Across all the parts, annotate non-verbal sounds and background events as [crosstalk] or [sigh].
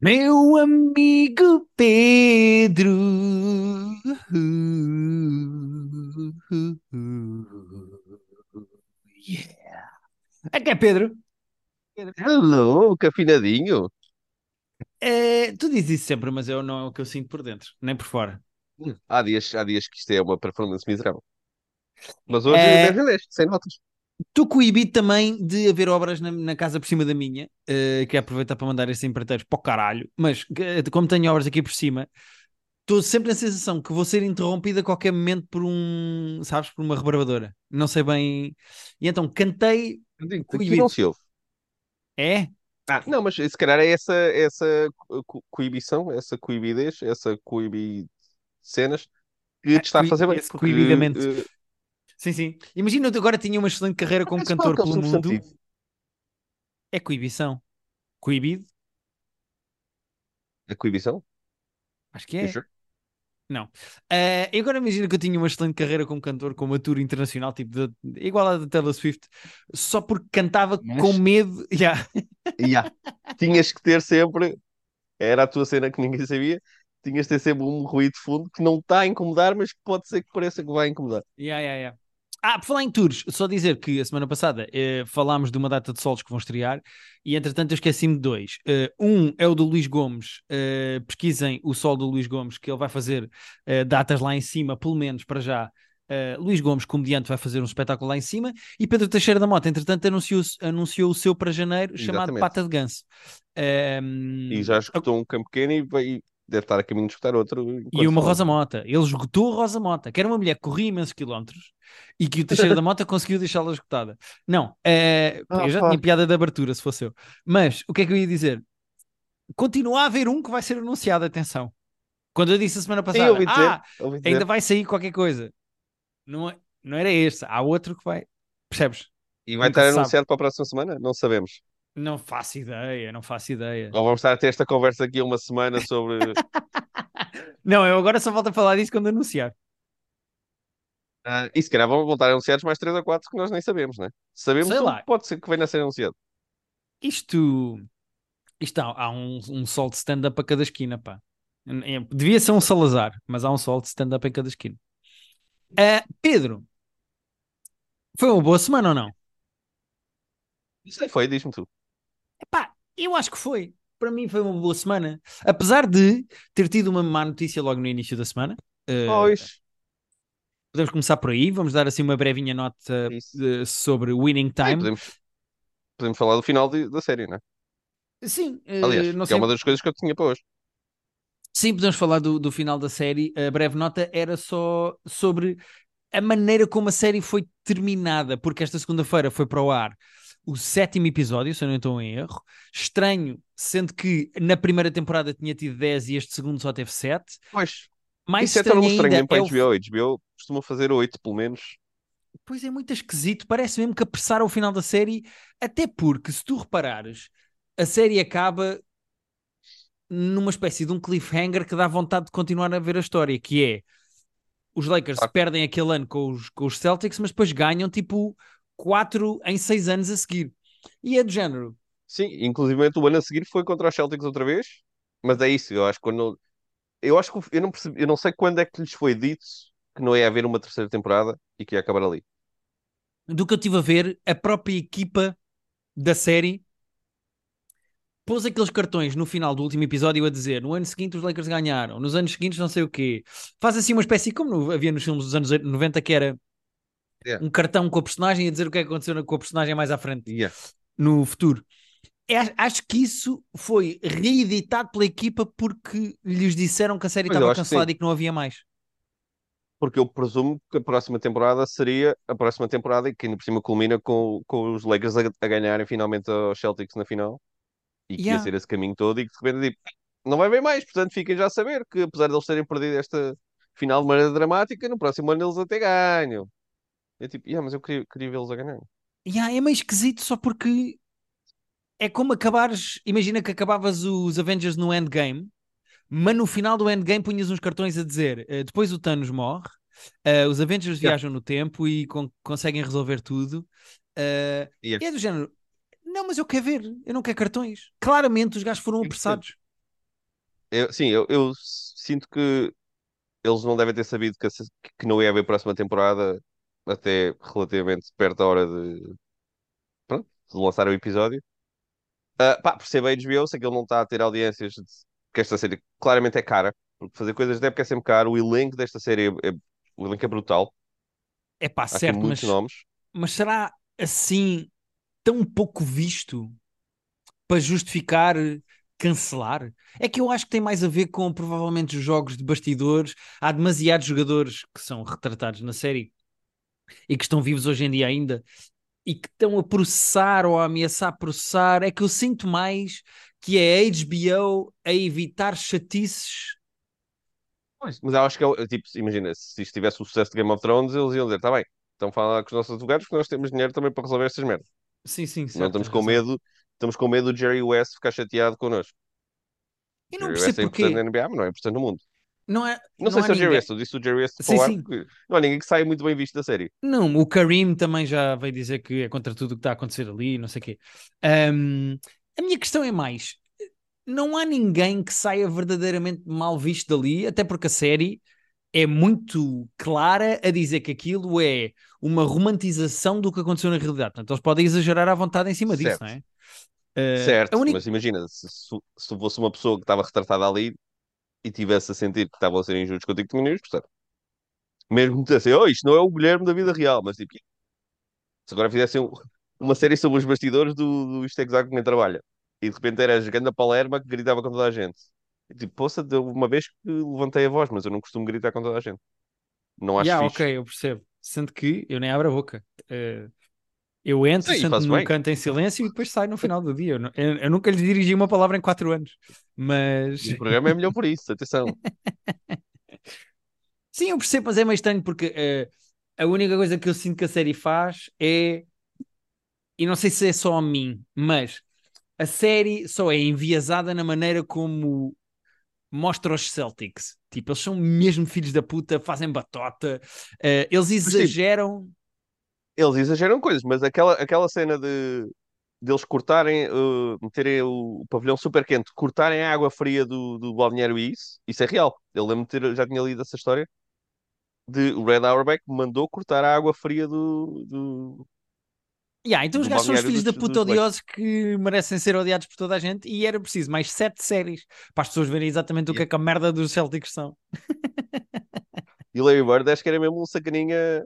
Meu amigo Pedro. Yeah. Aqui é Pedro. Hello, que afinadinho. É, tu dizes isso sempre, mas eu não é o que eu sinto por dentro, nem por fora. Há dias, há dias que isto é uma performance miserável. Mas hoje É, 10 em 10, sem notas. Estou coibido também de haver obras na, na casa por cima da minha, eh, que é aproveitar para mandar esses empreiteiros para o caralho, mas eh, como tenho obras aqui por cima, estou sempre na sensação que vou ser interrompido a qualquer momento por um, sabes, por uma rebarbadora. Não sei bem. E então cantei não se ouve. É? Ah, não, mas se calhar é essa, essa co- coibição, essa coibidez, essa coibi cenas que te está a fazer bem. esse Porque, coibidamento. Sim, sim. Imagina, eu agora tinha uma excelente carreira como mas é cantor é pelo mundo. É coibição. Coibido? A coibição? Acho que é. sure? Não. Eh, e agora imagina que eu tinha uma excelente carreira como cantor, com uma tour internacional, tipo de- igual a da Taylor Swift, só porque cantava com Mas, medo. [laughs] Yeah. yeah, tinhas que ter sempre, era a tua cena que ninguém sabia, tinhas de ter sempre um ruído de fundo que não está a incomodar, mas que pode ser que pareça que vai incomodar. Yeah, yeah, yeah. Ah, por falar em tours, só dizer que a semana passada eh, falámos de uma data de solos que vão estrear e entretanto eu esqueci-me de dois. Eh, um é o do Luís Gomes. Eh, pesquisem o sol do Luís Gomes, que ele vai fazer eh, datas lá em cima, pelo menos para já. Luís Gomes, comediante, vai fazer um espetáculo lá em cima e Pedro Teixeira da Mota, entretanto, anunciou, anunciou o seu para janeiro chamado Exatamente. Pata de Ganso. E Ehm, já escutou um campo pequeno e vai, deve estar a caminho de escutar outro E uma. Rosa Mota. Ele esgotou a Rosa Mota, que era uma mulher que corria imensos quilómetros e que o Teixeira da Mota conseguiu deixá-la esgotada. Não, eh, Ah, eu já pá. tinha piada de abertura, se fosse eu. Mas o que é que eu ia dizer? Continua a haver um que vai ser anunciado, atenção. Quando eu disse a semana Sim, passada, ouvi dizer, ah, ainda vai sair qualquer coisa. Não, é- não era este, há outro que vai. Percebes? E vai Nunca estar se sabe. anunciado para a próxima semana? Não sabemos. Não faço ideia, não faço ideia. Ou vamos estar a ter esta conversa aqui uma semana sobre. [laughs] Não, eu agora só volto a falar disso quando anunciar. Ah, e se calhar vão voltar anunciados mais 3 ou 4 que nós nem sabemos, né? Sabemos Sei o lá, que pode ser que venha a ser anunciado. Isto, isto há, há um, um sol de stand-up a cada esquina, pá. É- Devia ser um Salazar, mas há um sol de stand-up em cada esquina. Ah, Pedro, foi uma boa semana ou não? Isso aí foi, diz-me tu. Epá, eu acho que foi. Para mim foi uma boa semana. Apesar de ter tido uma má notícia logo no início da semana. Ah, Pois, podemos começar por aí. Vamos dar assim uma brevinha nota ah, sobre Winning Sim, Time. podemos, podemos falar do final de- da série, né? Sim, ah, Aliás, não é sei. uma das coisas que eu tinha para hoje. Sim, podemos falar do, do final da série. A breve nota era só sobre a maneira como a série foi terminada, porque esta segunda-feira foi para o ar o sétimo episódio, se eu não estou em erro. Estranho, sendo que na primeira temporada tinha tido 10 e este segundo só teve 7. Pois, Mais isso é estranho tão estranho ainda mesmo para é a o. HBO. HBO costuma fazer 8, pelo menos. Pois é, muito esquisito. Parece mesmo que apressaram o final da série, até porque, se tu reparares, a série acaba numa espécie de um cliffhanger que dá vontade de continuar a ver a história, que é os Lakers Claro. perdem aquele ano com os, com os Celtics, mas depois ganham tipo 4 em 6 anos a seguir. E é do género. Sim, inclusive o ano a seguir foi contra os Celtics outra vez. Mas é isso, eu acho que quando. Eu acho que eu não percebi, eu não sei quando é que lhes foi dito que não ia haver uma terceira temporada e que ia acabar ali. Do que eu estive a ver, a própria equipa da série pôs aqueles cartões no final do último episódio a dizer no ano seguinte os Lakers ganharam, nos anos seguintes não sei o quê. Faz assim uma espécie, como havia nos filmes dos anos 90, que era Yeah. um cartão com a personagem a dizer o que é que aconteceu com a personagem mais à frente, Yeah. no futuro. É, acho que isso foi reeditado pela equipa porque lhes disseram que a série Pois, estava cancelada e que não havia mais. Porque eu presumo que a próxima temporada seria a próxima temporada e que ainda por cima culmina com, com os Lakers a, a ganharem finalmente aos Celtics na final e que ia Yeah. ser esse caminho todo e que de repente tipo, não vai haver mais, portanto fiquem já a saber que apesar de eles terem perdido esta final de maneira dramática, no próximo ano eles até ganham. Eu tipo, yeah, mas eu queria, queria vê-los a ganhar. Yeah, é meio esquisito só porque é como acabares. Imagina que acabavas os Avengers no Endgame, mas no final do Endgame punhas uns cartões a dizer eh, depois o Thanos morre, eh, os Avengers Yeah. viajam no tempo e con- conseguem resolver tudo. eh, Yeah. e é do género. Não, mas eu quero ver, eu não quero cartões. Claramente os gajos foram apressados. Eu- sim, eu, eu sinto que eles não devem ter sabido que, que não ia haver próxima temporada até relativamente perto da hora de, pronto, de lançar o episódio. Ah, pá, percebo a HBO, sei que ele não está a ter audiências, de- que esta série claramente é cara, porque fazer coisas de época é sempre caro. O elenco desta série é, é- o elenco é brutal, É pá, há certo, muitos mas, nomes. mas será assim tão pouco visto para justificar cancelar? É que eu acho que tem mais a ver com provavelmente os jogos de bastidores. Há demasiados jogadores que são retratados na série e que estão vivos hoje em dia ainda e que estão a processar ou a ameaçar processar. É que eu sinto mais que é a HBO a evitar chatices. Pois, Mas eu acho que é, tipo, imagina, se isto tivesse o sucesso de Game of Thrones, eles iam dizer, tá bem, então fala com os nossos advogados porque nós temos dinheiro também para resolver estas merdas. Sim, sim, Não certo. estamos com medo, estamos com medo do Jerry West ficar chateado connosco. Eu não é percebo importante na porquê. NBA, mas não é importante no mundo. Não, é, Não, não sei se é o Jerry. West, eu disse o Jerry West Sim, o ar sim. não há ninguém que saia muito bem visto da série. Não, o Karim também já veio dizer que é contra tudo o que está a acontecer ali, não sei o quê. Ahm, a minha questão é mais: não há ninguém que saia verdadeiramente mal visto dali, até porque a série é muito clara a dizer que aquilo é uma romantização do que aconteceu na realidade. Portanto, eles podem exagerar à vontade em cima disso, Certo. não é? Ah, Certo, única... mas imagina, se, se, fosse uma pessoa que estava retratada ali e tivesse a sentir que estavam a ser injustos contigo, tinha ias gostar. Mesmo que dissessem, oh, isto não é o Guilherme da vida real, mas tipo, se agora fizessem um- uma série sobre os bastidores do, do Isto é Exato que nem trabalha e de repente era a ganda Palerma que gritava com toda a gente. E, tipo, poça, deu uma vez que levantei a voz, mas eu não costumo gritar com toda a gente. Não acho Yeah, fixe. ok, eu percebo. Sendo que eu nem abro a boca. Ah, eu entro, Sim, sento num bem. canto em silêncio e depois saio no final do dia. Eu, eu- eu nunca lhes dirigi uma palavra em quatro anos. Mas E o programa é melhor por isso, atenção. [laughs] sim, eu percebo, mas é meio estranho porque eh, a única coisa que eu sinto que a série faz é. E não sei se é só a mim, mas a série só é enviesada na maneira como mostra os Celtics. Tipo, eles são mesmo filhos da puta, fazem batota, eh, eles tipo, exageram. Eles exageram coisas, mas aquela, aquela cena de deles cortarem, eh, meterem o, o pavilhão super quente, cortarem a água fria do, do balneário e isso, isso é real. Eu lembro de ter, já tinha lido essa história. De, o Red Auerbach mandou cortar a água fria do, do, Yeah, então os gajos são os filhos da dos, puta dos Lakers. odiosos que merecem ser odiados por toda a gente e era preciso mais sete séries para as pessoas verem exatamente o que é Yeah. que a merda dos Celtics são. E Larry Bird acho que era mesmo um sacaninha.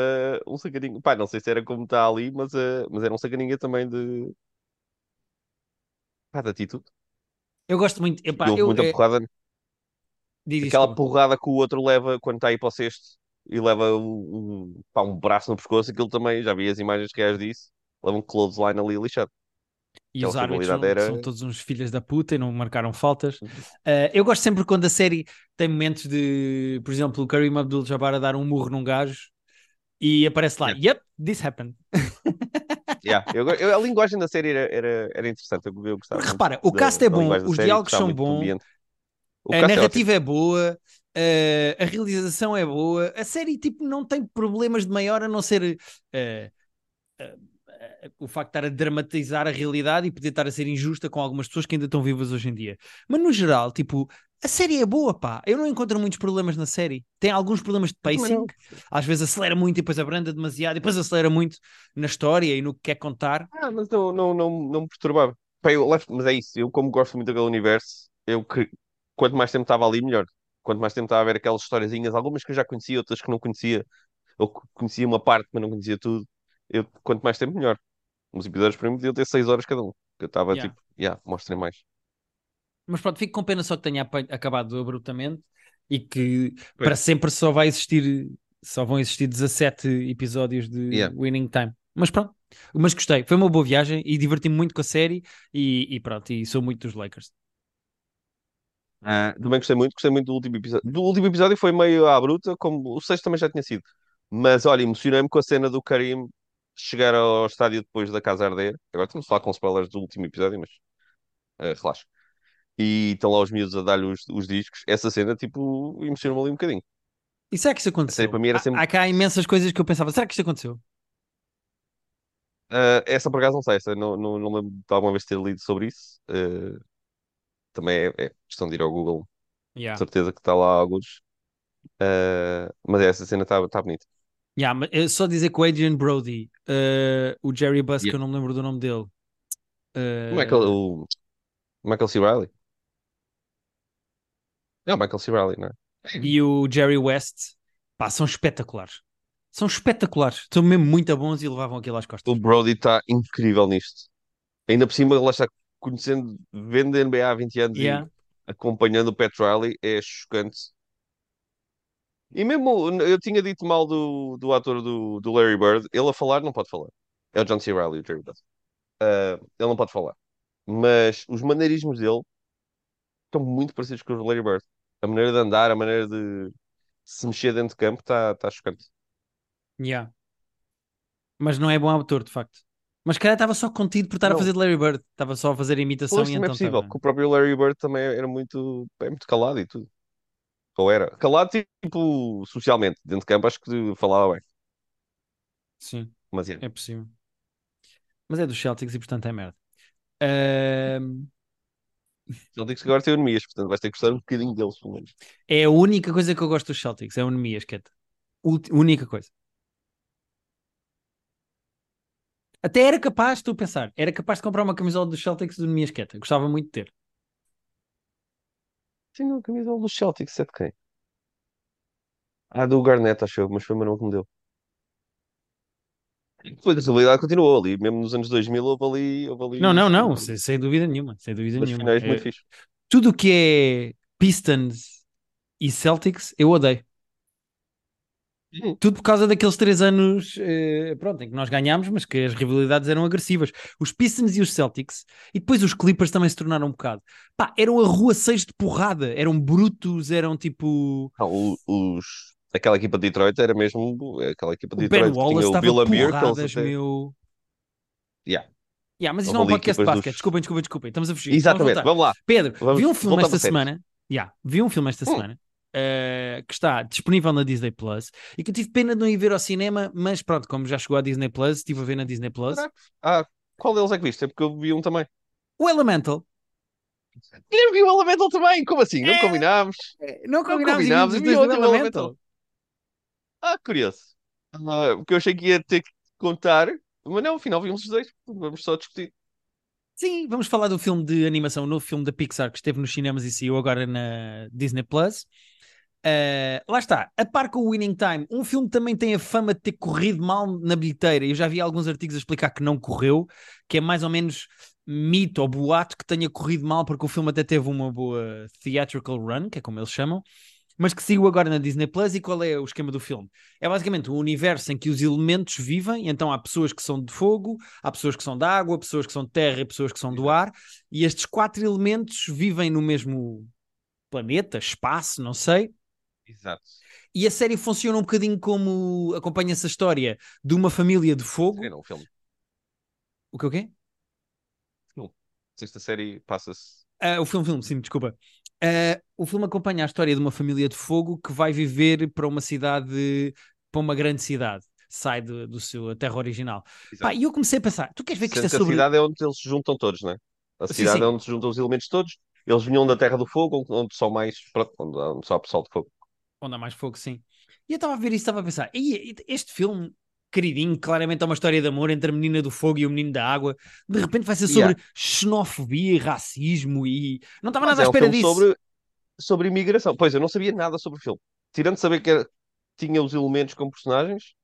Eh, um sacaninha. Pá, não sei se era como está ali, mas, eh, mas era um sacaninha também de. Pá, de atitude. Eu gosto muito. E Epá, houve eu, muita eh, porrada. diz, Aquela desculpa. porrada que o outro leva quando está aí para o sexto e leva um, um, pá, um braço no pescoço, aquilo também, já vi as imagens reais disso. Leva um clothesline ali lixado. E Aquela os árbitros rivalidade são, era. são todos uns filhos da puta e não marcaram faltas. Eh, eu gosto sempre quando a série tem momentos de, por exemplo, o Kareem Abdul-Jabbar a dar um murro num gajo e aparece lá, Yeah. yep, this happened. [laughs] Yeah. Eu, eu- a linguagem da série era, era, era interessante, eu, eu gostava Porque repara, o da- cast é da bom, linguagem da os série, diálogos são bons, a cast é narrativa é boa, eh, a realização é boa, a série tipo não tem problemas de maior a não ser eh, eh, o facto de estar a dramatizar a realidade e poder estar a ser injusta com algumas pessoas que ainda estão vivas hoje em dia. Mas no geral, tipo, a série é boa, pá. Eu não encontro muitos problemas na série. Tem alguns problemas de pacing, às vezes acelera muito e depois abranda demasiado, e depois acelera muito na história e no que quer contar. Ah, mas não, não, não, não me perturbava. Pá, eu mas é isso, eu como gosto muito daquele universo, eu que, quanto mais tempo estava ali, melhor. Quanto mais tempo estava a ver aquelas historiazinhas, algumas que eu já conhecia, outras que não conhecia, ou conhecia uma parte, mas não conhecia tudo. Eu, quanto mais tempo, melhor. Os episódios para mim podiam ter seis horas cada um. Eu estava Yeah. tipo, yeah, mostrem mais. Mas pronto, fico com pena só que tenha acabado abruptamente e que Pois. para sempre só vai existir, só vão existir 17 episódios de Yeah. Winning Time. Mas pronto, mas gostei, foi uma boa viagem e diverti-me muito com a série e, e pronto, e sou muito dos Lakers. Ah, também gostei muito, gostei muito do último episódio. Do último episódio foi meio à bruta, como o sexto também já tinha sido. Mas olha, emocionei-me com a cena do Karim chegar ao estádio depois da casa arder. Agora estamos a falar com spoilers do último episódio, mas ah, relaxa. E estão lá os miúdos a dar-lhe os, os discos. Essa cena, tipo, emocionou-me ali um bocadinho. E será que isso A série aconteceu? para mim era Há, sempre. há cá imensas coisas que eu pensava, será que isto aconteceu? Uh, essa por acaso não sei, essa não, não, não lembro de alguma vez ter lido sobre isso. Uh, também é, é questão de ir ao Google, Yeah. certeza que está lá alguns. Uh, mas essa cena está tá bonita. Yeah, mas é só dizer que o Adrian Brody, uh, o Jerry Buss, que Yeah. eu não me lembro do nome dele. uh, Michael, o Michael C. Riley. É o Michael C. Riley, não é? e o Jerry West, pá, são espetaculares. São espetaculares. São mesmo muito bons e levavam aquilo às costas. O Brody está incrível nisto. Ainda por cima, lá está conhecendo, vendo a NBA há 20 anos Yeah. e acompanhando o Pat Riley, é chocante. E mesmo, eu tinha dito mal do, do ator do, do Larry Bird, ele a falar não pode falar. É o John C. Riley, o Jerry Buss. Ah, ele não pode falar. Mas os maneirismos dele estão muito parecidos com os do Larry Bird. A maneira de andar, a maneira de se mexer dentro de campo está tá chocante. Yeah. Mas não é bom ator, de facto. Mas calhar estava só contido por estar a Não. fazer de Larry Bird. Estava só a fazer a imitação Pois e é então possível, estava... que o próprio Larry Bird também era muito, é muito calado e tudo. Ou era. Calado, tipo, socialmente. Dentro de campo, acho que falava bem. Sim, Mas é. é possível. Mas é dos Celtics e portanto é merda. Diz que agora tem anemias, portanto vais ter que gostar um bocadinho deles, pelo menos. é a única coisa que eu gosto dos Celtics, é o Nemias, Keta. Ulti- Única coisa. Até era capaz, estou a pensar, era capaz de comprar uma camisola dos Celtics do Nemias Queta. Gostava muito de ter. Tenho a camisola dos Celtics, é de quem? Ah, do Garnett, acho eu, mas foi o meu nome que me deu. Depois a rivalidade continuou ali, mesmo nos anos 2000 houve ali, houve ali Não, não, não, sem, sem dúvida nenhuma, sem dúvida nenhuma. finais É- muito fixe. tudo o que é Pistons e Celtics, eu odeio. Tudo por causa daqueles três anos, eh, pronto, em que nós ganhámos, mas que as rivalidades eram agressivas. Os Pistons e os Celtics, e depois os Clippers também se tornaram um bocado. Pá, eram a rua 6 de porrada, eram brutos, eram tipo. Não, os, aquela equipa de Detroit era mesmo aquela equipa de O Ben Detroit que Wallace tinha o estava Bill Amir, que eles porradas, até... meu. Yeah. Yeah, mas isto não é um podcast de equipas basquet, dos- desculpem, desculpem, desculpem, estamos a fugir. Exatamente, Vamos vamos lá. Pedro, Vamos- vi um filme voltamos esta semana. Yeah, vi um filme esta Hum. semana eh, que está disponível na Disney Plus e que eu tive pena de não ir ver ao cinema, mas pronto, como já chegou à Disney Plus, estive a ver na Disney Plus. Ah, qual deles é que viste? É porque eu vi um também. O Elemental. Eu vi o Elemental também, como assim? Não É. combinámos? Não combinámos, combinámos, e vi outro do Elemental. Elemental. Ah, curioso. Ah, porque eu achei que ia ter que contar, mas não, afinal vimos os dois. Vamos só discutir. Sim, vamos falar do filme de animação, o novo filme da Pixar que esteve nos cinemas e saiu agora na Disney Plus. Eh, lá está, a par com o Winning Time, um filme também tem a fama de ter corrido mal na bilheteira. Eu já vi alguns artigos a explicar que não correu, que é mais ou menos mito ou boato que tenha corrido mal, porque o filme até teve uma boa theatrical run, que é como eles chamam, mas que saiu agora na Disney Plus. E qual é o esquema do filme? É basicamente um universo em que os elementos vivem, então há pessoas que são de fogo, há pessoas que são de água, pessoas que são de terra e pessoas que são do ar, e estes quatro elementos vivem no mesmo planeta, espaço, não sei. Exato. E a série funciona um bocadinho como acompanha-se a história de uma família de fogo. É, não, o filme. O que o quê? Esta série passa-se. Ah, o filme, filme, sim, desculpa. Ah, o filme acompanha a história de uma família de fogo que vai viver para uma cidade, para uma grande cidade. Sai do, do seu terra original. Pá, e eu comecei a pensar: tu queres ver que isto é que a sobre. cidade é onde eles se juntam todos, não é? A cidade sim. é onde se juntam os elementos todos. Eles vinham da Terra do Fogo, onde- só mais. Pronto, onde, onde só há pessoal de fogo. Onde há mais fogo, sim. E eu estava a ver isso, estava a pensar: "Ei, este filme, queridinho, claramente é uma história de amor entre a menina do fogo e o menino da água. De repente vai ser sobre Yeah. xenofobia e racismo e. Não estava nada à é um espera filme disso. sobre, sobre imigração. Pois, eu não sabia nada sobre o filme. Tirando de saber que era- tinha os elementos como personagens,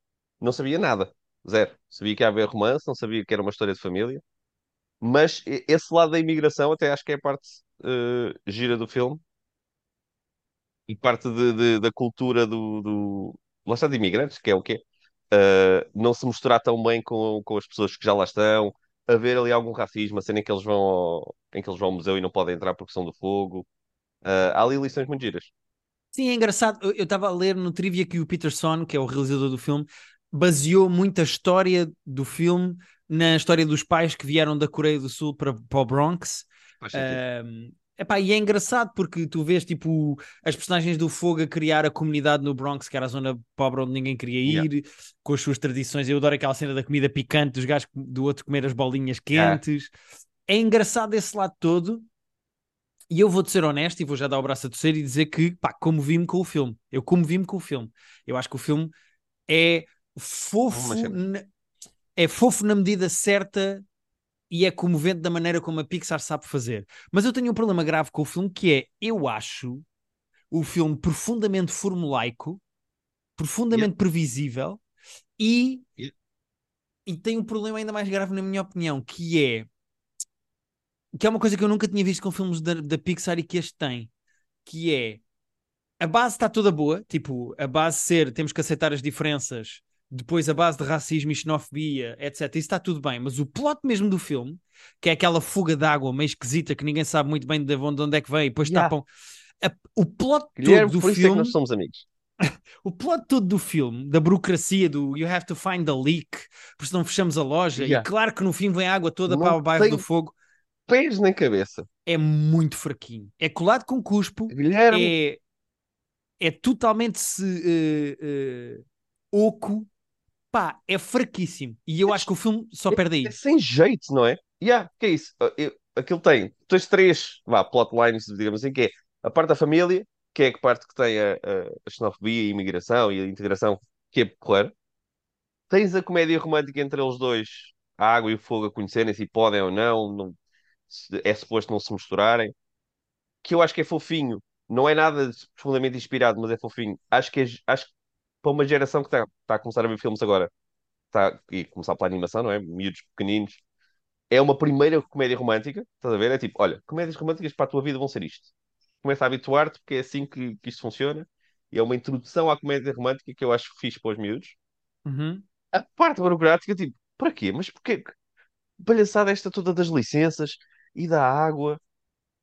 não sabia nada. Zero. Sabia que ia haver romance, não sabia que era uma história de família. Mas esse lado da imigração até acho que é a parte eh, gira do filme. E parte de- de- da cultura do, do... Lá está de imigrantes, que é o quê? Uh, não se misturar tão bem com, com as pessoas que já lá estão, haver ali algum racismo, a cena em que eles vão ao, em que eles vão ao museu e não podem entrar porque são do fogo. Uh, há ali lições muito giras. Sim, é engraçado. Eu- estava a ler no trivia que o Peterson, que é o realizador do filme, baseou muito a história do filme na história dos pais que vieram da Coreia do Sul para, para o Bronx. Ahm, Epá, e é engraçado porque tu vês tipo as personagens do Fogo a criar a comunidade no Bronx, que era a zona pobre onde ninguém queria ir, Yeah. com as suas tradições. Eu adoro aquela cena da comida picante, dos gajos do outro comer as bolinhas quentes. É engraçado esse lado todo. E eu vou-te ser honesto e vou já dar o braço a torcer e dizer que, pá, comovi-me com o filme. Eu comovi-me com o filme. Eu acho que o filme é fofo, na- é fofo na medida certa e é comovente da maneira como a Pixar sabe fazer. Mas eu tenho um problema grave com o filme que é, eu acho o filme profundamente formulaico, profundamente previsível e, Yeah. e tem um problema ainda mais grave na minha opinião, que é que é uma coisa que eu nunca tinha visto com filmes da, da Pixar e que este tem, que é a base está toda boa, tipo, a base ser temos que aceitar as diferenças, depois a base de racismo e xenofobia, etc. Isso está tudo bem, mas o plot mesmo do filme, que é aquela fuga de água meio esquisita que ninguém sabe muito bem de onde, de onde é que vem, e depois Yeah. tapam. a- o plot Guilherme, todo do por isso é que filme nós somos amigos. [laughs] o plot todo do filme, da burocracia do you have to find the leak, porque senão fechamos a loja, Yeah. e claro que no fim vem água toda Não para o bairro do fogo, Pés nem cabeça. é muito fraquinho. É colado com cuspo, Guilherme, é, é totalmente se, eh, eh, oco, pá, é fraquíssimo. E eu acho que o filme só perde aí. é sem jeito, não é? Yeah, que é isso? Uh, eu- aquilo tem, tens três, vá, plotlines, digamos assim, que é a parte da família, que é a parte que tem a, a, xenofobia, a imigração e a integração, que é porreiro. Tens a comédia romântica entre eles dois, a água e o fogo a conhecerem-se e podem ou não, não é suposto não se misturarem, que eu acho que é fofinho. Não é nada profundamente inspirado, mas é fofinho. Acho que é, acho que para uma geração que está tá a começar a ver filmes agora, tá, e começar pela animação, não é? Miúdos pequeninos, é uma primeira comédia romântica, estás a ver? É tipo, olha, comédias românticas para a tua vida vão ser isto. Começa a habituar-te, porque é assim que, que isto funciona. E é uma introdução à comédia romântica que eu acho fixe para os miúdos. Uhum. A parte burocrática, tipo, para quê? Mas porquê? Palhaçada esta toda das licenças e da água.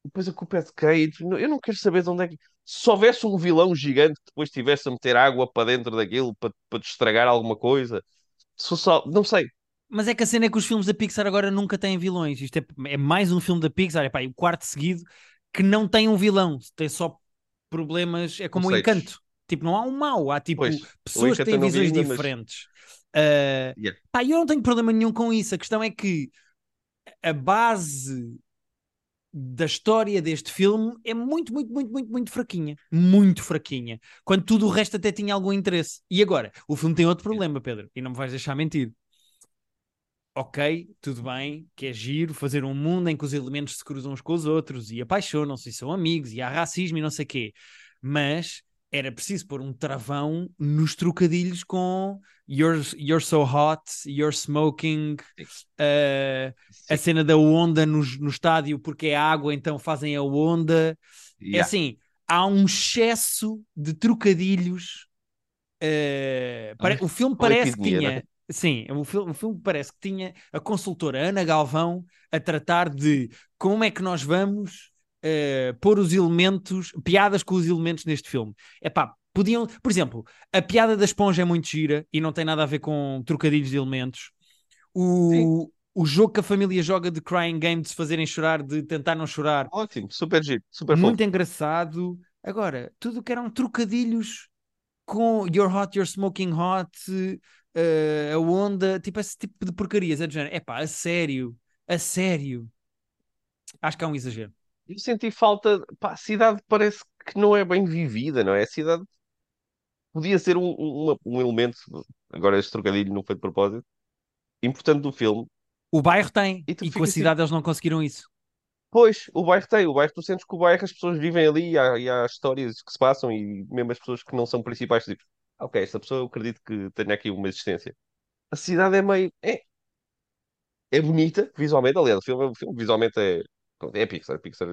Depois a culpa é de quem? Eu não quero saber de onde é que... Se houvesse um vilão gigante que depois tivesse a meter água para dentro daquilo, para, para te estragar alguma coisa. Se só... Não sei. Mas é que a cena é que os filmes da Pixar agora nunca têm vilões. Isto é, é mais um filme da Pixar, é pá, e o quarto seguido que não tem um vilão, tem só problemas. É como o Conceitos. encanto. Tipo, não há um mau, há tipo Pois, pessoas que têm visões ainda, mas- diferentes. Ah, Yeah. pá, eu não tenho problema nenhum com isso. A questão é que a base da história deste filme é muito, muito, muito, muito, muito fraquinha. Muito fraquinha. Quando tudo o resto até tinha algum interesse. E agora, o filme tem outro problema, Pedro, e não me vais deixar mentir. Ok, tudo bem, que é giro fazer um mundo em que os elementos se cruzam uns com os outros e apaixonam-se e são amigos e há racismo e não sei quê. Mas era preciso pôr um travão nos trocadilhos com you're, you're so hot, you're smoking, uh, a cena da onda no, no estádio porque é água, então fazem a onda. É Yeah. assim, há um excesso de trocadilhos. uh, pare- Ai, o filme a parece que tinha. não é? Sim, o filme, o filme parece que tinha a consultora Ana Galvão a tratar de como é que nós vamos uh, pôr os elementos, piadas com os elementos neste filme. Epá, podiam, por exemplo, a piada da esponja é muito gira e não tem nada a ver com trocadilhos de elementos. O, o jogo que a família joga de crying game, de se fazerem chorar, de tentar não chorar, Ótimo, super giro, super muito fofo. engraçado. Agora, tudo que eram trocadilhos com You're Hot, You're Smoking Hot, eh, a onda, tipo esse tipo de porcarias. É género, epá, a sério, a sério. Acho que há um exagero. Eu senti falta, pá, a cidade parece que não é bem vivida, não é? A cidade podia ser um, um, um elemento, agora este trocadilho não foi de propósito, importante do filme. O bairro tem, E e com a tipo- cidade eles não conseguiram isso. Pois, o bairro tem, o bairro, tu sentes que o bairro as pessoas vivem ali e há, e há histórias que se passam e mesmo as pessoas que não são principais, tipo, ok, esta pessoa eu acredito que tenha aqui uma existência. A cidade é meio, é, é bonita visualmente, aliás, o filme, o filme visualmente é, é Pixar, Pixar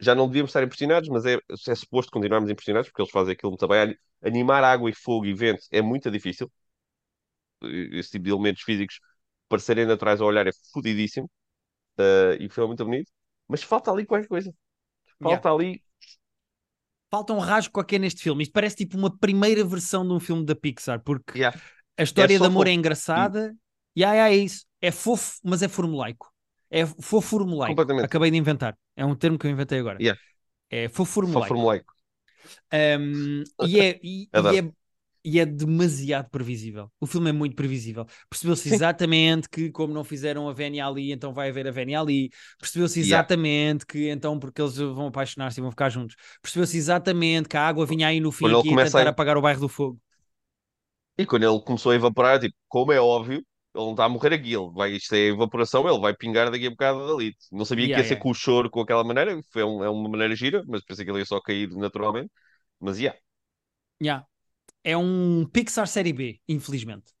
já não devíamos estar impressionados, mas é, é suposto continuarmos impressionados porque eles fazem aquilo muito bem. Animar água e fogo e vento é muito difícil. Esse tipo de elementos físicos parecerem naturais ao olhar é fodidíssimo. Uh, e foi muito bonito. Mas falta ali qualquer coisa. Falta ali. Falta um rasgo qualquer neste filme. Isto parece tipo uma primeira versão de um filme da Pixar, porque Yeah. a história É de amor é fofo. engraçada. E yeah, yeah, é isso. É fofo, mas é formulaico. É foformulaico. Completamente. Acabei de inventar. É um termo que eu inventei agora. Yeah. É foformulaico. formulaico. Um, e, é, e, [laughs] e é, e é demasiado previsível. O filme é muito previsível. Percebeu-se exatamente que, como não fizeram a Vénia ali, então vai haver a Vénia ali. Percebeu-se Yeah. exatamente que, então, porque eles vão apaixonar-se e vão ficar juntos. Percebeu-se exatamente que a água vinha aí no fim começa tentar a- apagar o bairro do fogo. E quando ele começou a evaporar, tipo, como é óbvio, ele não está a morrer aqui. Ele vai, isto é evaporação, ele vai pingar daqui a bocado dali. Não sabia que Yeah, ia ser yeah. com o choro, com aquela maneira. Foi um- é uma maneira gira, mas pensei que ele ia só cair naturalmente. Mas, yeah, Yeah. É um Pixar série B, infelizmente.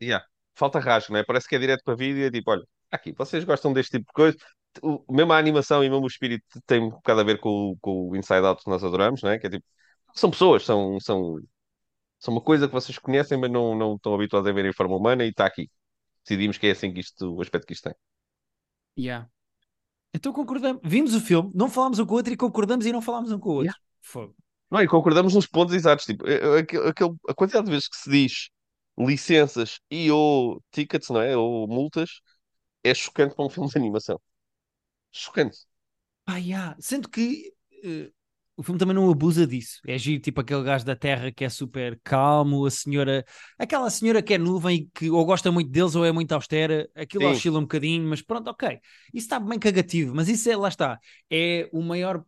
yeah. Falta rasgo, não é? Parece que é direto para vídeo e é tipo, olha, aqui, vocês gostam deste tipo de coisa. O, mesmo a animação e mesmo o espírito tem um bocado a ver com, o- com o Inside Out que nós adoramos, não é? Que é tipo, são pessoas, são, são, são uma coisa que vocês conhecem, mas não, não estão habituados a ver em forma humana e está aqui. Decidimos que é assim que isto, o aspecto que isto tem. Yeah. Então concordamos. Vimos o filme, não falámos um com o outro e concordamos e não falámos um com o outro. Fogo. Não, e concordamos nos pontos exatos. Tipo, é- é aquele, aquele- a quantidade de vezes que se diz licenças e ou tickets, não é? Ou multas, é chocante para um filme de animação. Chocante. Ah, yeah. Sendo que eh, o filme também não abusa disso. É giro, tipo aquele gajo da terra que é super calmo, a senhora, aquela senhora que é nuvem e que ou gosta muito deles ou é muito austera, aquilo Sim. oscila um bocadinho, mas pronto, ok. Isso está bem cagativo, mas isso é, lá está, é o maior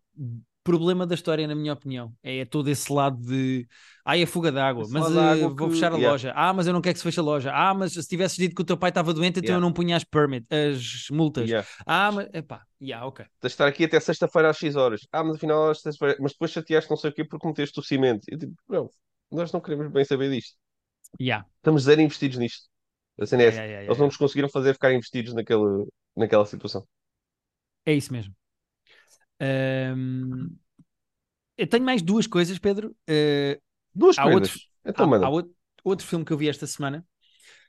problema da história, na minha opinião. É todo esse lado de ai, a fuga d'água, mas eh, água vou que- fechar a yeah. loja. Ah, mas eu não quero que se feche a loja. Ah, mas se tivesses dito que o teu pai estava doente, então Yeah. eu não punha as permit, as multas. Yeah. Ah, mas epá, yeah, ok. Tens de estar aqui até sexta-feira às X horas. Ah, mas afinal, às sexta-feira. Mas depois chateaste não sei o quê porque meteste o cimento. Eu tipo, não, nós não queremos bem saber disto. Yeah. Estamos zero investidos nisto. A cena é Eles não nos conseguiram fazer ficar investidos naquele, naquela situação. É isso mesmo. Ahm, eu tenho mais duas coisas, Pedro. Eh, Duas há coisas. outro, Então, há, há outro, outro filme que eu vi esta semana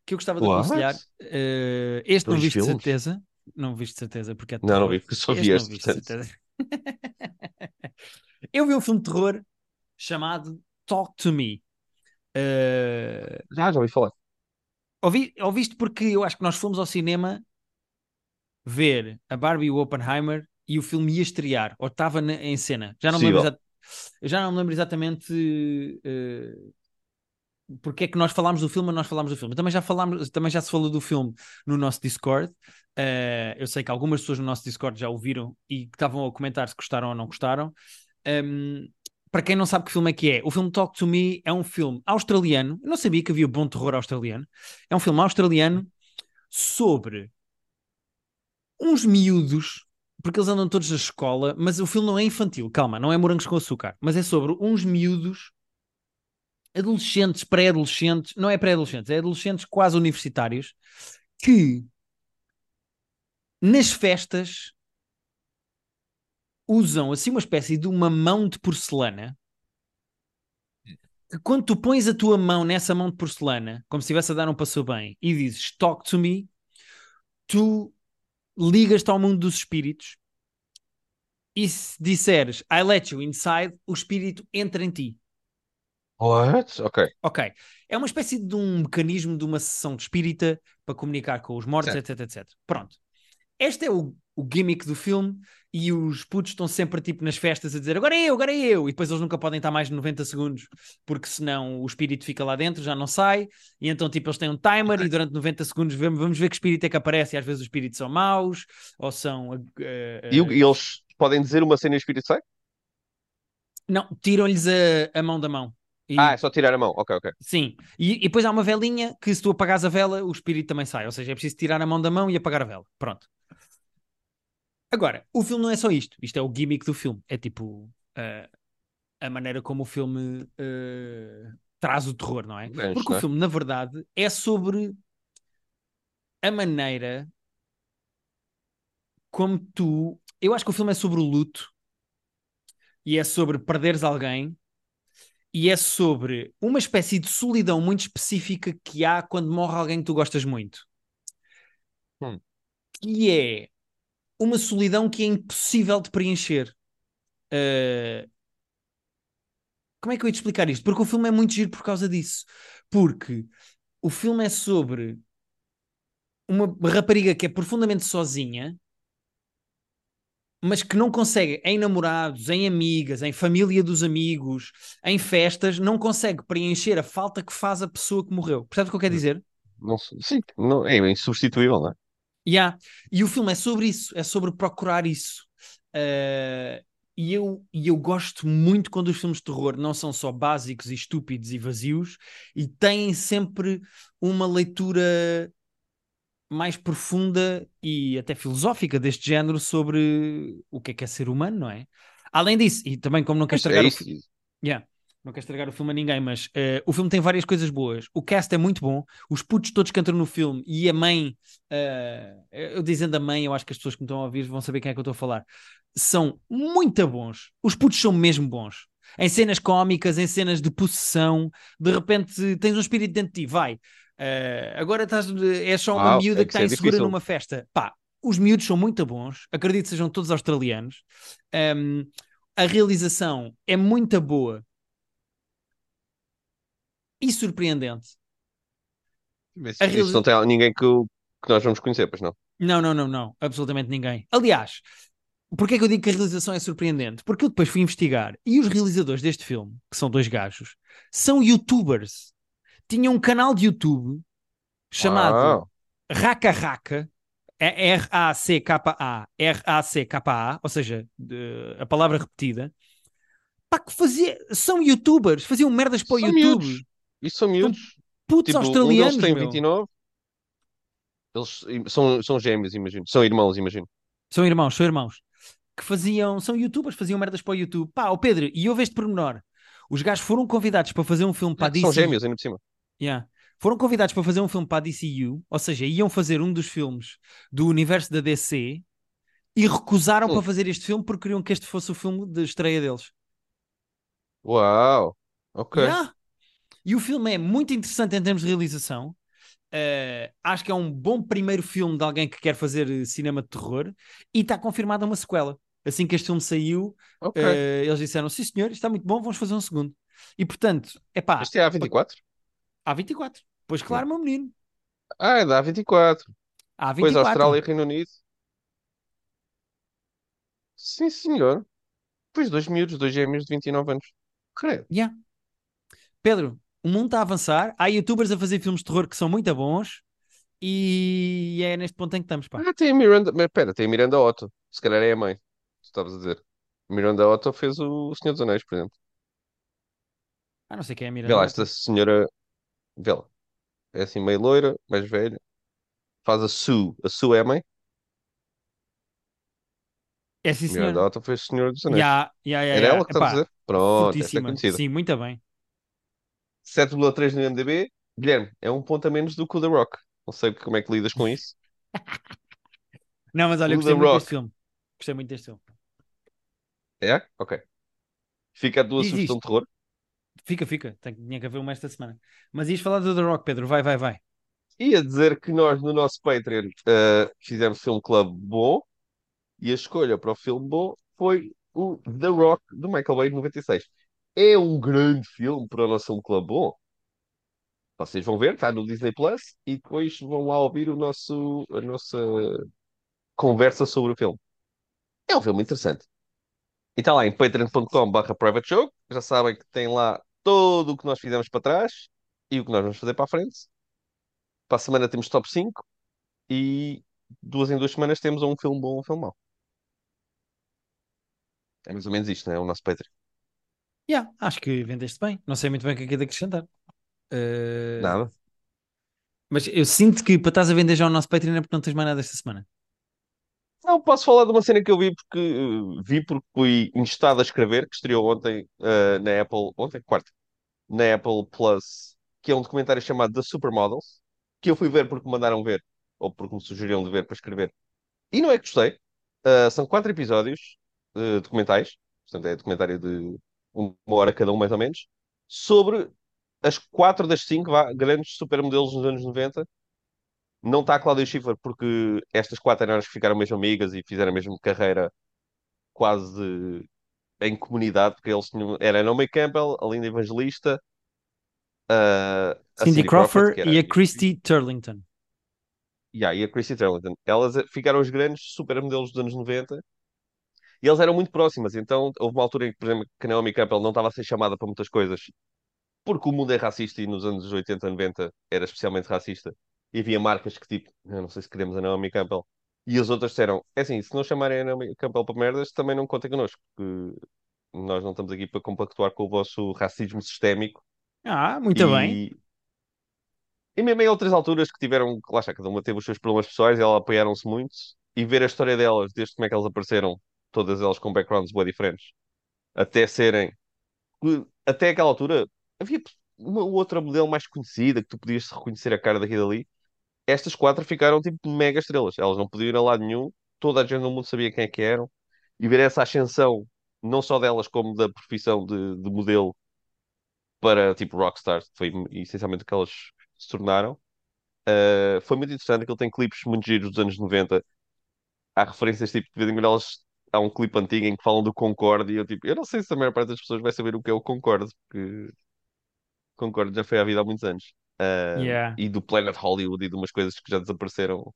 que eu gostava de What? aconselhar. Eh, este não Dois viste de certeza. Não viste de certeza porque é Não, não vi, porque só Este vi não este, portanto. certeza. [laughs] eu vi um filme de terror chamado Talk to Me. Eh, Já, já ouvi falar. ouvi, ouviste porque eu acho que nós fomos ao cinema ver a Barbie e o Oppenheimer e o filme ia estrear, ou estava na- em cena. Já não me lembro, já não me lembro exatamente eh, porque é que nós falámos do filme, mas nós falámos do filme. Também já falámos, também já se falou do filme no nosso Discord. Eh, eu sei que algumas pessoas no nosso Discord já o viram e que estavam a comentar se gostaram ou não gostaram. Um, para quem não sabe que filme é que é, o filme Talk to Me é um filme australiano. Eu não sabia que havia bom terror australiano. É um filme australiano sobre uns miúdos, porque eles andam todos na escola, mas o filme não é infantil, calma, não é morangos com açúcar, mas é sobre uns miúdos adolescentes, pré-adolescentes, não é pré-adolescentes, é adolescentes quase universitários, que nas festas usam assim uma espécie de uma mão de porcelana que quando tu pões a tua mão nessa mão de porcelana, como se estivesse a dar um passo bem, e dizes talk to me, tu ligas-te ao mundo dos espíritos e se disseres I let you inside, o espírito entra em ti. What? Ok. Ok. É uma espécie de um mecanismo de uma sessão de espírita para comunicar com os mortos, Certo. etc, etc. Pronto. Este é o, o gimmick do filme e os putos estão sempre tipo nas festas a dizer agora é eu, agora é eu, e depois eles nunca podem estar mais de 90 segundos porque senão o espírito fica lá dentro, já não sai, e então tipo eles têm um timer e durante 90 segundos vamos, vamos ver que espírito é que aparece, e às vezes os espíritos são maus ou são. eh, E, o- e eles podem dizer uma cena e o espírito sai? Não, tiram-lhes a, a mão da mão. E- Ah, é só tirar a mão. Ok, ok. Sim, e, e depois há uma velinha que se tu apagares a vela, o espírito também sai. Ou seja, é preciso tirar a mão da mão e apagar a vela. Pronto. Agora, o filme não é só isto. Isto é o gimmick do filme. É tipo ah, a maneira como o filme ah, traz o terror, não é? Gancho, Porque o é? filme, na verdade, é sobre a maneira como tu. Eu acho que o filme é sobre o luto e é sobre perderes alguém e é sobre uma espécie de solidão muito específica que há quando morre alguém que tu gostas muito. Hum. Que é uma solidão que é impossível de preencher. Uh, Como é que eu ia te explicar isto? Porque o filme é muito giro por causa disso. Porque o filme é sobre uma rapariga que é profundamente sozinha, mas que não consegue, em namorados, em amigas, em família dos amigos, em festas, não consegue preencher a falta que faz a pessoa que morreu. Percebes o que eu quero dizer? Não, sim, não, é insubstituível, não é? Yeah. E o filme é sobre isso, é sobre procurar isso. Uh, e eu, e eu gosto muito quando os filmes de terror não são só básicos e estúpidos e vazios e têm sempre uma leitura mais profunda e até filosófica deste género sobre o que é que é ser humano, não é? Além disso, e também como não Isto é estragar o isso. fi- Yeah. Não quero estragar o filme a ninguém, mas eh, o filme tem várias coisas boas. O cast é muito bom, os putos todos que entram no filme e a mãe, eh, eu dizendo a mãe, eu acho que as pessoas que me estão a ouvir vão saber quem é que eu estou a falar, são muito bons. Os putos são mesmo bons. Em cenas cómicas, em cenas de possessão, de repente tens um espírito dentro de ti, vai. Eh, agora estás, é só uma Uau, miúda é que que está é insegura difícil. numa festa. Pá, os miúdos são muito bons, acredito que sejam todos australianos. Um, a realização é muito boa e surpreendente. Mas A isso reali- não tem ninguém que, que nós vamos conhecer, pois não. Não, não, não, não, absolutamente ninguém. Aliás, porquê é que eu digo que a realização é surpreendente? Porque eu depois fui investigar e os realizadores deste filme, que são dois gajos, são youtubers. Tinham um canal de YouTube chamado Uau. Raka Raka, é R-A-C-K-A, R-A-C-K-A, ou seja, a palavra repetida. Pá, que fazia, são youtubers, faziam merdas para o São YouTube. miúdos. Isso são miúdos. Putos Tipo, um australianos, deles tem meu. 29. Eles são, são gêmeos, imagino. São irmãos, imagino. São irmãos, são irmãos. Que faziam, são youtubers, faziam merdas para o YouTube. Pá, o Pedro, e houve este pormenor. Os gajos foram convidados para fazer um filme para a DC. São gêmeos, ainda por cima. Yeah. Foram convidados para fazer um filme para a DCU, ou seja, iam fazer um dos filmes do universo da DC e recusaram Sim. para fazer este filme porque queriam que este fosse o filme de estreia deles. Uau. Ok. Yeah. E o filme é muito interessante em termos de realização. Uh, acho que é um bom primeiro filme de alguém que quer fazer eh, cinema de terror e está confirmada uma sequela. Assim que este filme saiu, Ok. uh, eles disseram: Sim, senhor, está muito bom, vamos fazer um segundo. E portanto, é pá, Este é A24? há 24. Pois claro, meu menino. Ah, é da A24. Há Depois 24. Austrália e Reino Unido. Sim, senhor. Depois dois miúdos, dois gêmeos de 29 anos. Credo. Yeah. Pedro, o mundo está a avançar. Há youtubers a fazer filmes de terror que são muito bons e é neste ponto em que estamos, pá. Ah, tem a Miranda. Mas pera, tem a Miranda Otto. Se calhar é a mãe. Tu estavas a dizer. Miranda Otto fez o Senhor dos Anéis, por exemplo. Ah, não sei quem é a Vê Miranda. lá, esta senhora. Vê lá. É assim meio loira, mais velha. Faz a Sue. A Sue é a mãe. É sim, Miranda senhor. Otto fez o Senhor dos Anéis. Yeah, yeah, yeah, Era ela que estava a dizer? Pronto, é conhecida. Sim, muito bem. 7,3 no IMDb. Guilherme, é um ponto a menos do que o The Rock. Não sei como é que lidas com isso. [laughs] Não, mas olha, eu O gostei The muito Rock. deste filme. Gostei muito deste filme. É? Ok. Fica a tua Diz sugestão isto. de terror. Fica, fica. Tem, tinha que haver uma esta semana. Mas ias falar do The Rock, Pedro. Vai, vai, vai. Ia dizer que nós, no nosso Patreon, eh, fizemos filme club bom e a escolha para o filme bom foi o The Rock, do Michael Bay, de 96. É um grande filme para o nosso filme club bom. Vocês vão ver, está no Disney Plus e depois vão lá ouvir o nosso, a nossa conversa sobre o filme. É um filme interessante. E está lá em patreon.com.br privatejoke. Já sabem que tem lá todo o que nós fizemos para trás e o que nós vamos fazer para a frente. Para a semana temos top 5 e duas em duas semanas temos um filme bom, um filme mau. É mais ou menos isto, não é? O nosso Patreon. Yeah, acho que vendeste bem. Não sei muito bem o que é que é de acrescentar. Eh, Nada. Mas eu sinto que para estás a vender já o nosso Patreon é porque não tens mais nada esta semana. Não, posso falar de uma cena que eu vi porque eh, vi porque fui instado a escrever, que estreou ontem eh, na Apple, ontem, quarta, na Apple Plus, que é um documentário chamado The Supermodels, que eu fui ver porque me mandaram ver, ou porque me sugeriram de ver para escrever. E não é que gostei. Uh, são quatro episódios uh, documentais, portanto é documentário de uma hora cada um mais ou menos, sobre as quatro das cinco vá, grandes supermodelos nos anos 90. Não está a Cláudia Schiffer porque estas quatro eram as que ficaram mesmo amigas e fizeram mesmo carreira quase em comunidade, porque eles tinham, era a Naomi Campbell, a Linda Evangelista, a, a Cindy, Crawford, que e a Christy Turlington. yeah, e a Chrissy Turlington, elas ficaram os grandes supermodelos dos anos 90 e elas eram muito próximas. Então houve uma altura em que, por exemplo, que a Naomi Campbell não estava a ser chamada para muitas coisas porque o mundo é racista e nos anos 80, 90 era especialmente racista. E havia marcas que tipo, eu não sei se queremos a Naomi Campbell. E as outras disseram, é assim, se não chamarem a Naomi Campbell para merdas, também não contem connosco, porque nós não estamos aqui para compactuar com o vosso racismo sistémico. Ah, muito bem. E, e mesmo em outras alturas que tiveram, lá está, cada uma teve os seus problemas pessoais e elas apoiaram-se muito. E ver a história delas, desde como é que elas apareceram, todas elas com backgrounds bem diferentes, até serem. Até aquela altura, havia uma outra modelo mais conhecida que tu podias reconhecer a cara daqui e dali. Estas quatro ficaram tipo mega estrelas. Elas não podiam ir a lado nenhum, toda a gente no mundo sabia quem é que eram. E ver essa ascensão, não só delas, como da profissão de, de modelo para tipo rockstars, que foi essencialmente o que elas se tornaram. Uh, foi muito interessante, aquele tem clipes muito giros dos anos 90. Há referências, tipo, de vez em quando elas... Há um clipe antigo em que falam do Concorde e eu, tipo, eu não sei se a maior parte das pessoas vai saber o que é o Concorde, porque Concorde já foi à vida há muitos anos. Uh, Yeah. e do Planet Hollywood e de umas coisas que já desapareceram,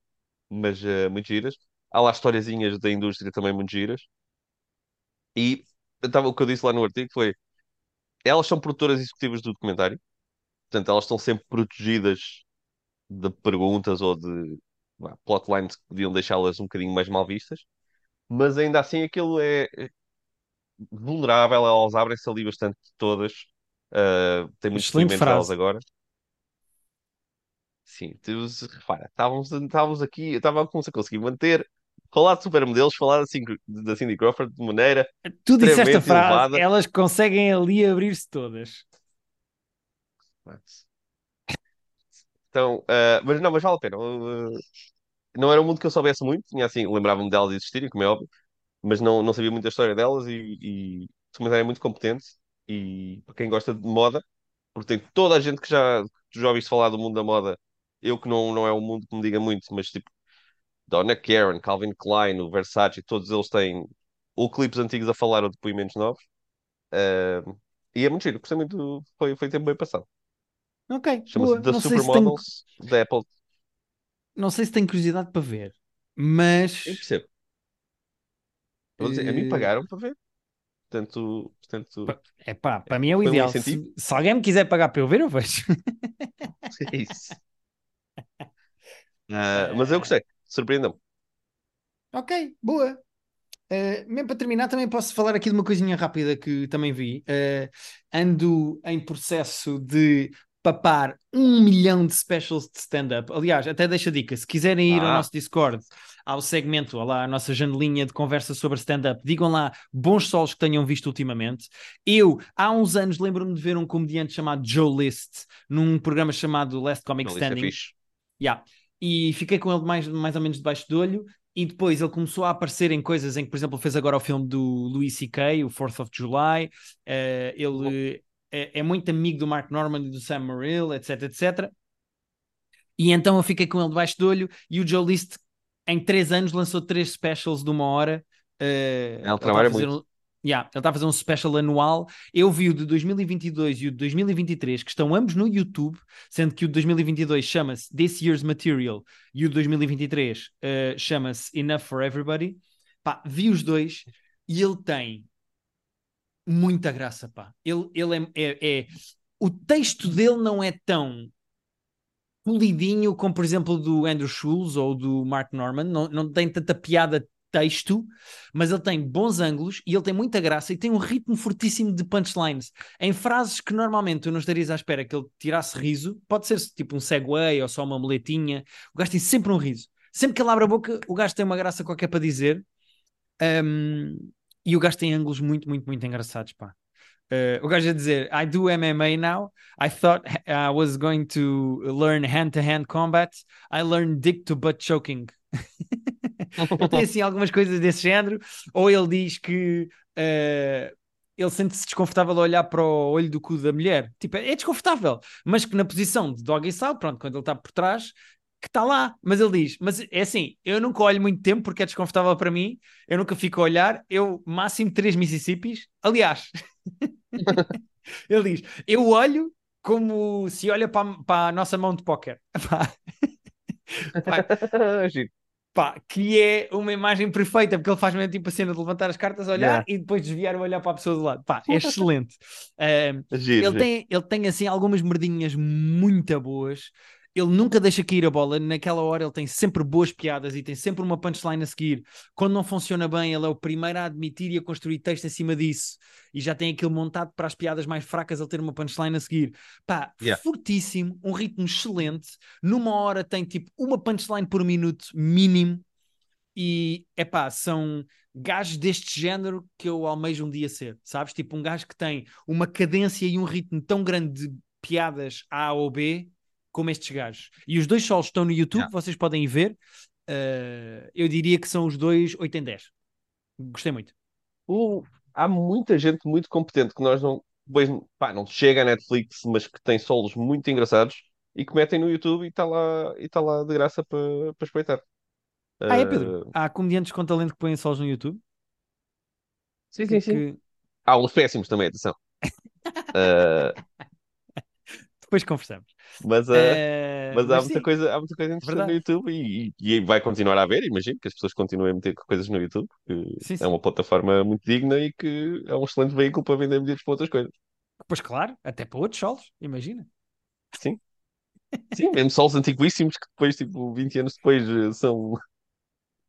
mas uh, muito giras. Há lá historiazinhas da indústria também muito giras. E tava, o que eu disse lá no artigo foi: elas são produtoras executivas do documentário, portanto, elas estão sempre protegidas de perguntas ou de bah, plotlines que podiam deixá-las um bocadinho mais mal vistas, mas ainda assim aquilo é é vulnerável, elas abrem-se ali bastante todas. Uh, tem muitos Excelente depoimentos delas agora. Sim, repara, estávamos, estávamos aqui, eu estava a conseguir manter, falar de supermodelos, falar Cindy, da Cindy Crawford de maneira Tu disseste a frase, elevada. elas conseguem ali abrir-se todas. Então, uh, mas não, mas vale a pena. Uh, não era um mundo que eu soubesse muito, tinha assim, lembrava-me delas existirem, como é óbvio, mas não, não sabia muito da história delas e, e documentário é muito competente e para quem gosta de moda, porque tem toda a gente que já, que já ouviste falar do mundo da moda, eu que não, não é um mundo que me diga muito, mas tipo, Donna Karan, Calvin Klein, o Versace, todos eles têm ou clipes antigos a falar ou depoimentos novos. Uh, e é muito giro, gostei muito, foi, foi tempo bem passado. Ok, Chama-se. The se tenho, Supermodels da Apple. Não sei se tenho curiosidade para ver, Eu mas percebo. Eu vou dizer, a mim eh, pagaram para ver. Portanto, portanto é pá, para mim é o um ideal. incentivo. Se, se alguém me quiser pagar para eu ver, eu vejo. [laughs] É isso. [laughs] Ah, mas eu gostei. Surpreendeu-me. ok, boa. Uh, mesmo para terminar, também posso falar aqui de uma coisinha rápida que também vi. Uh, ando em processo de papar um milhão de specials de stand-up. Aliás, até deixa a dica: se quiserem ir ao Ah, nosso Discord, ao segmento, lá, a nossa janelinha de conversa sobre stand-up, digam lá bons solos que tenham visto ultimamente. Eu, há uns anos, lembro-me de ver um comediante chamado Joe List num programa chamado Last Comic é Standing. fixe. Yeah. E fiquei com ele mais, mais ou menos debaixo do olho. E depois ele começou a aparecer em coisas em que, por exemplo, fez agora o filme do Louis C.K., o 4th of July. Eh, ele é, é muito amigo do Mark Norman e do Sam Morrill, etc, etc. E então eu fiquei com ele debaixo do olho. E o Joe List, em três anos, lançou três specials de uma hora. Eh, Ele a trabalha muito. um, Yeah, ele está a fazer um special anual. Eu vi o de 2022 e o de 2023, que estão ambos no YouTube, sendo que o de 2022 chama-se This Year's Material e o de 2023 eh, chama-se Enough for Everybody. Pá, vi os dois e ele tem muita graça, pá. Ele, ele é, é- é- O texto dele não é tão polidinho como, por exemplo, do Andrew Schultz ou do Mark Norman. Não, não tem tanta piada texto, mas ele tem bons ângulos e ele tem muita graça e tem um ritmo fortíssimo de punchlines em frases que normalmente tu não estarias à espera que ele tirasse riso. Pode ser tipo um segue ou só uma moletinha. O gajo tem sempre um riso. Sempre que ele abre a boca, o gajo tem uma graça qualquer para dizer. Um, e o gajo tem ângulos muito, muito, muito engraçados, pá. Uh, o gajo a dizer, I do MMA now. I thought I was going to learn hand-to-hand combat. I learned dick to butt choking. [laughs] tem assim algumas coisas desse género. Ou ele diz que uh, ele sente-se desconfortável a olhar para o olho do cu da mulher. Tipo, é desconfortável, mas que na posição de doggy style, pronto, quando ele está por trás, que está lá. Mas ele diz, mas é assim, eu nunca olho muito tempo porque é desconfortável para mim. Eu nunca fico a olhar. Eu máximo 3 Mississippis. Aliás, [laughs] ele diz: Eu olho como se olha para, para a nossa mão de póquer. [laughs] [laughs] Pá, que é uma imagem perfeita, porque ele faz mesmo tipo a cena de levantar as cartas, olhar Yeah. e depois desviar o olhar para a pessoa do lado. Pá, é excelente. Ahm, Giro, ele, giro. tem, ele tem assim algumas merdinhas muito boas. Ele nunca deixa cair a bola. Naquela hora ele tem sempre boas piadas e tem sempre uma punchline a seguir. Quando não funciona bem, ele é o primeiro a admitir e a construir texto acima disso. E já tem aquilo montado para as piadas mais fracas ele ter uma punchline a seguir. Pá, Yeah. fortíssimo, um ritmo excelente. Numa hora tem tipo uma punchline por minuto mínimo. E é pá, são gajos deste género que eu almejo um dia ser, sabes? Tipo um gajo que tem uma cadência e um ritmo tão grande de piadas A ou B como estes gajos. E os dois solos estão no YouTube, Yeah. vocês podem ir ver. Uh, eu diria que são os dois 8 em 10. Gostei muito. O- há muita gente muito competente que nós não, depois, pá, não chega à Netflix, mas que tem solos muito engraçados e que metem no YouTube e está lá, e tá lá de graça para para espreitar. Ah, é Uh, Pedro? Há comediantes com talento que põem solos no YouTube? sim, Que- sim, sim. que- Há uns péssimos também, atenção. Uh, [laughs] Depois conversamos. Mas uh, mas há mas muita sim, coisa, há muita coisa interessante verdade. no YouTube e, e, e vai continuar a haver, imagino que as pessoas continuem a meter coisas no YouTube, que Sim, é sim. uma plataforma muito digna e que é um excelente veículo para vender bilhetes para outras coisas. Pois claro, até para outros solos, imagina. Sim. Sim, mesmo solos antiquíssimos que depois, tipo, 20 anos depois, eh, são,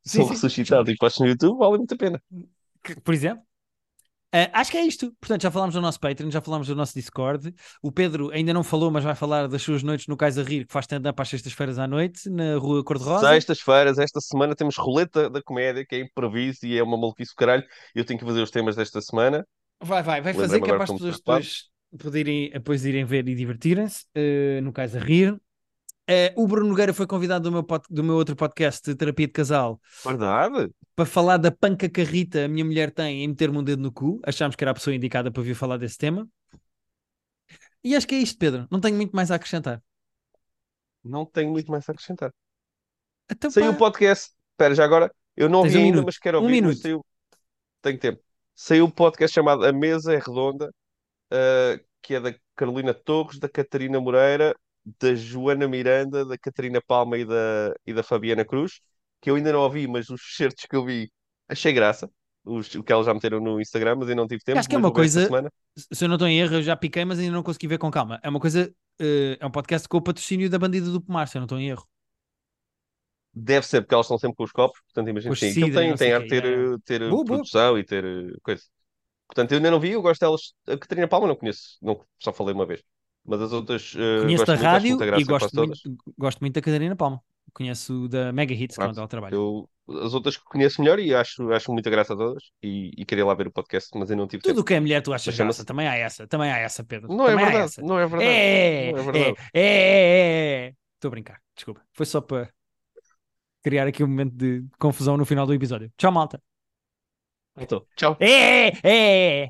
são ressuscitados e postos no YouTube, vale muito a pena. Por exemplo. Ah, acho que é isto. Portanto, já falámos do nosso Patreon, já falámos do nosso Discord. O Pedro ainda não falou, mas vai falar das suas noites no Cais a Rir, que faz stand-up às sextas-feiras à noite, na Rua Cor-de-Rosa. Sextas-feiras, esta semana, temos Roleta da Comédia, que é improviso e é uma maluquice do caralho. Eu tenho que fazer os temas desta semana. Vai, vai, vai fazer que é para as pessoas depois poderem, depois irem ver e divertirem-se eh, no Cais a Rir. Eh, o Bruno Nogueira foi convidado do meu, pod- do meu outro podcast, de Terapia de Casal, Verdade? para falar da panca que a minha mulher, tem em meter-me um dedo no cu. Achámos que era a pessoa indicada para vir falar desse tema. E acho que é isto, Pedro. Não tenho muito mais a acrescentar. Não tenho muito mais a acrescentar. Então, Saiu o podcast. Espera, já agora. Eu não Tens vi um ainda, minuto. mas quero Um ouvir. mas minuto. saiu... Tenho tempo. Saiu o podcast chamado A Mesa é Redonda, eh, que é da Carolina Torres, da Catarina Moreira, da Joana Miranda, da Catarina Palma e da, e da Fabiana Cruz, que eu ainda não ouvi, mas os certos que eu vi achei graça. Os, o que elas já meteram no Instagram, mas eu não tive tempo. Acho que é uma coisa- se eu não estou em erro, eu já piquei, mas ainda não consegui ver com calma. É uma coisa, eh, é um podcast com o patrocínio da Bandida do Pomar, se eu não estou em erro. Deve ser, porque elas estão sempre com os copos, portanto imagino que sim. Aquilo cidra e tem, tem ar de ter, é. ter Boa, boa. produção e ter eh, coisa. Portanto, eu ainda não vi, eu gosto delas. A Catarina Palma não conheço, não, só falei uma vez. Mas as outras eh, Conheço gosto da rádio muita graça e gosto muito, gosto muito da Catarina Palma. Conheço da Mega Hits, Pronto, quando ela trabalha. Eu, as outras que conheço melhor e acho, acho muita graça a todas e, e queria lá ver o podcast, mas ainda não tive Tudo o que é mulher tu achas graça. Também há essa, também há essa, Pedro. Não é também há verdade, essa. não é verdade. É, Não é é, verdade. é, é, é. Estou a brincar, desculpa. Foi só para criar aqui um momento de confusão no final do episódio. Tchau, malta. Então, tchau. É, é, é. É, é.